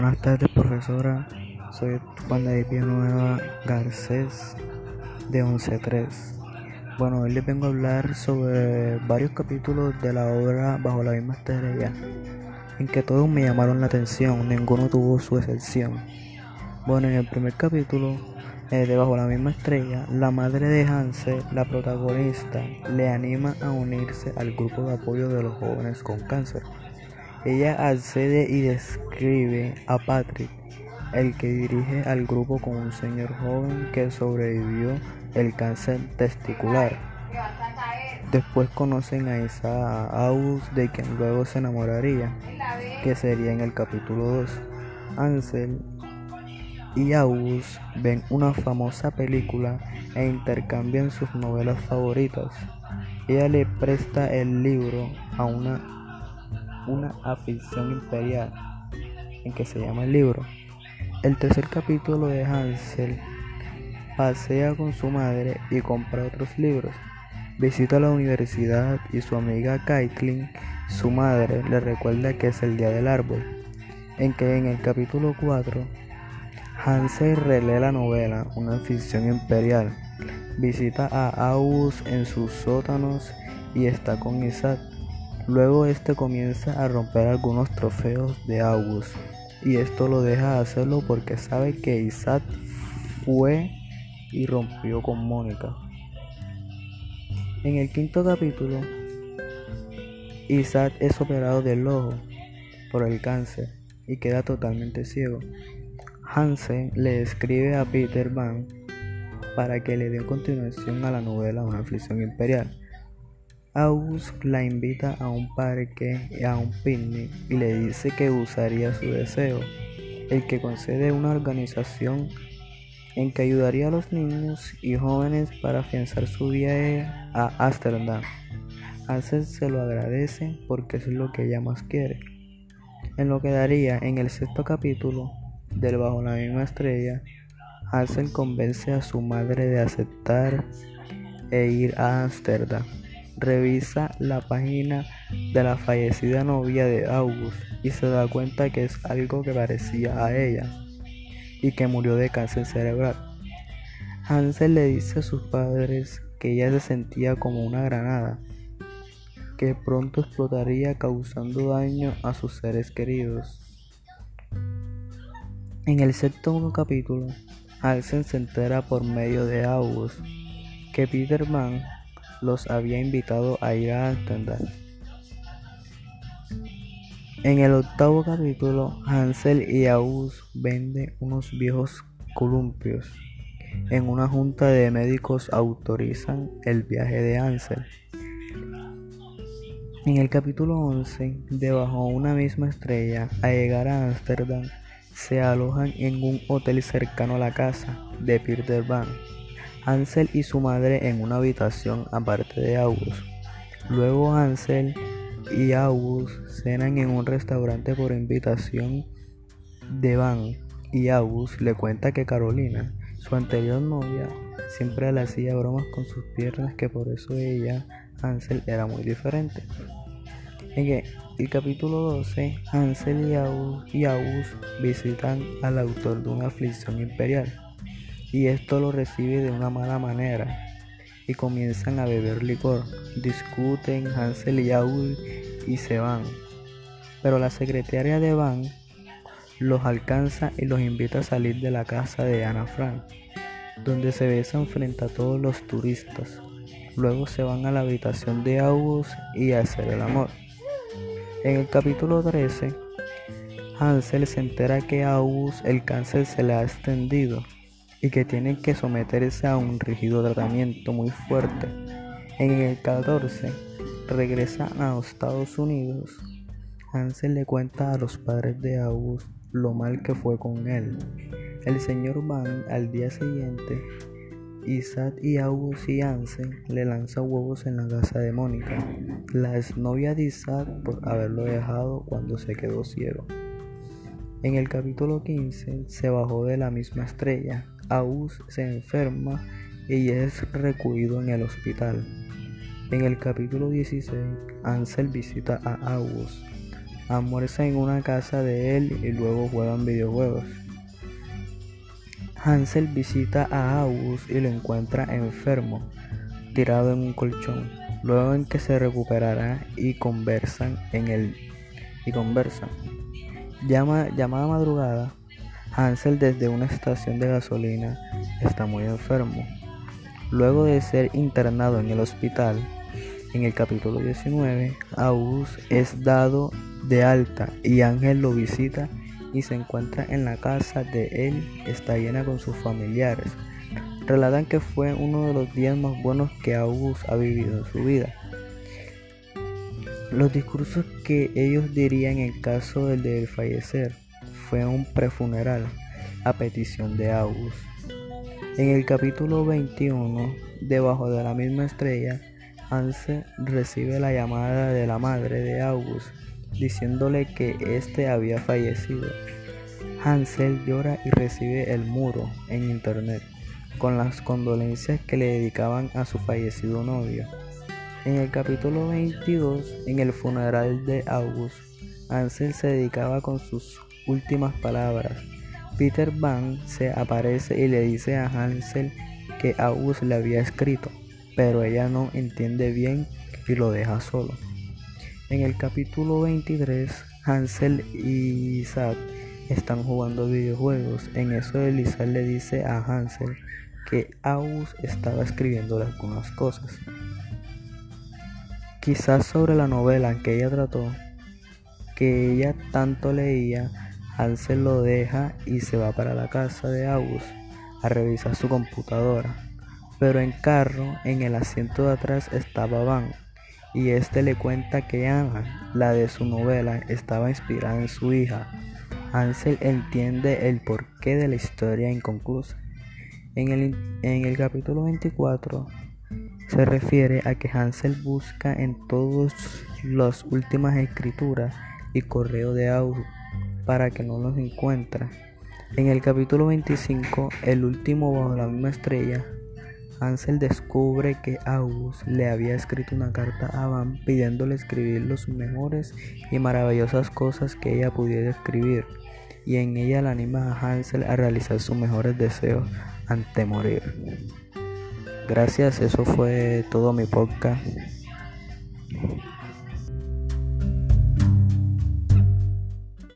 Buenas tardes, profesora. Soy Juan David Nueva Garcés de 11.3. Bueno, hoy les vengo a hablar sobre varios capítulos de la obra Bajo la misma estrella, en que todos me llamaron la atención, ninguno tuvo su excepción. Bueno, en el primer capítulo eh, de Bajo la misma estrella, la madre de Hansel, la protagonista, le anima a unirse al grupo de apoyo de los jóvenes con cáncer. Ella accede y describe a Patrick, el que dirige al grupo como un señor joven que sobrevivió el cáncer testicular. Después conocen a Isa August, de quien luego se enamoraría, que sería en el capítulo 2. Ansel y August ven una famosa película e intercambian sus novelas favoritas. Ella le presta el libro a una una afición imperial, en que se llama el libro. El tercer capítulo de Hansel pasea con su madre y compra otros libros. Visita la universidad y su amiga Kaitlin, su madre, le recuerda que es el día del árbol, en que en el capítulo 4 Hansel relee la novela Una afición imperial, visita a Aus en sus sótanos y está con Isaac, Luego este comienza a romper algunos trofeos de August y esto lo deja hacerlo porque sabe que Isaac fue y rompió con Mónica. En el quinto capítulo, Isaac es operado del ojo por el cáncer y queda totalmente ciego. Hansen le escribe a Peter Van para que le dé continuación a la novela Una aflicción imperial. August la invita a un parque y a un picnic y le dice que usaría su deseo, el que concede una organización en que ayudaría a los niños y jóvenes para afianzar su viaje a Ámsterdam. Hansel se lo agradece porque es lo que ella más quiere. En lo que daría en el sexto capítulo del Bajo la misma estrella, Hansel convence a su madre de aceptar e ir a Ámsterdam revisa la página de la fallecida novia de August y se da cuenta que es algo que parecía a ella y que murió de cáncer cerebral. Hansel le dice a sus padres que ella se sentía como una granada, que pronto explotaría causando daño a sus seres queridos. En el séptimo capítulo, Hansel se entera por medio de August que Peter Mann los había invitado a ir a Amsterdam. En el octavo capítulo, Hansel y August venden unos viejos columpios. En una junta de médicos autorizan el viaje de Hansel. En el capítulo 11, debajo una misma estrella, a llegar a Ámsterdam, se alojan en un hotel cercano a la casa de Peter Van. Ansel y su madre en una habitación aparte de August. Luego Ansel y August cenan en un restaurante por invitación de Van y August le cuenta que Carolina, su anterior novia, siempre le hacía bromas con sus piernas que por eso ella, Ansel, era muy diferente. En el capítulo 12, Ansel y August, y August visitan al autor de una aflicción imperial y esto lo recibe de una mala manera y comienzan a beber licor, discuten Hansel y August y se van. Pero la secretaria de Van los alcanza y los invita a salir de la casa de Ana Frank, donde se besan frente a todos los turistas. Luego se van a la habitación de August y a hacer el amor. En el capítulo 13, Hansel se entera que a August el cáncer se le ha extendido y que tienen que someterse a un rígido tratamiento muy fuerte. En el 14 regresa a los Estados Unidos. Hansel le cuenta a los padres de August lo mal que fue con él. El señor Van al día siguiente, Isaac y August y Hansel le lanzan huevos en la casa de Mónica, la exnovia de Isaac por haberlo dejado cuando se quedó ciego. En el capítulo 15 se bajó de la misma estrella Aus se enferma y es recluido en el hospital. En el capítulo 16, Ansel visita a Aus. almuerzan en una casa de él y luego juegan videojuegos. Hansel visita a August y lo encuentra enfermo, tirado en un colchón. Luego en que se recuperará y conversan en el y conversan. Llama, llamada madrugada, Hansel desde una estación de gasolina está muy enfermo. Luego de ser internado en el hospital, en el capítulo 19, August es dado de alta y Ángel lo visita y se encuentra en la casa de él, está llena con sus familiares. Relatan que fue uno de los días más buenos que August ha vivido en su vida. Los discursos que ellos dirían en caso del de fallecer fue un prefuneral a petición de August. En el capítulo 21, debajo de la misma estrella, Hansel recibe la llamada de la madre de August diciéndole que éste había fallecido. Hansel llora y recibe el muro en internet con las condolencias que le dedicaban a su fallecido novio. En el capítulo 22, en el funeral de August, Hansel se dedicaba con sus últimas palabras. Peter Van se aparece y le dice a Hansel que August le había escrito, pero ella no entiende bien y lo deja solo. En el capítulo 23, Hansel y Isaac están jugando videojuegos. En eso Isaac le dice a Hansel que August estaba escribiendo algunas cosas. Quizás sobre la novela que ella trató, que ella tanto leía, Hansel lo deja y se va para la casa de August a revisar su computadora. Pero en carro, en el asiento de atrás estaba Van, y este le cuenta que Anna, la de su novela, estaba inspirada en su hija. Hansel entiende el porqué de la historia inconclusa. En el, en el capítulo 24, se refiere a que Hansel busca en todas las últimas escrituras y correo de audio para que no los encuentre. En el capítulo 25, el último bajo la misma estrella, Hansel descubre que August le había escrito una carta a Van pidiéndole escribir las mejores y maravillosas cosas que ella pudiera escribir, y en ella la anima a Hansel a realizar sus mejores deseos ante morir. Gracias, eso fue todo mi podcast.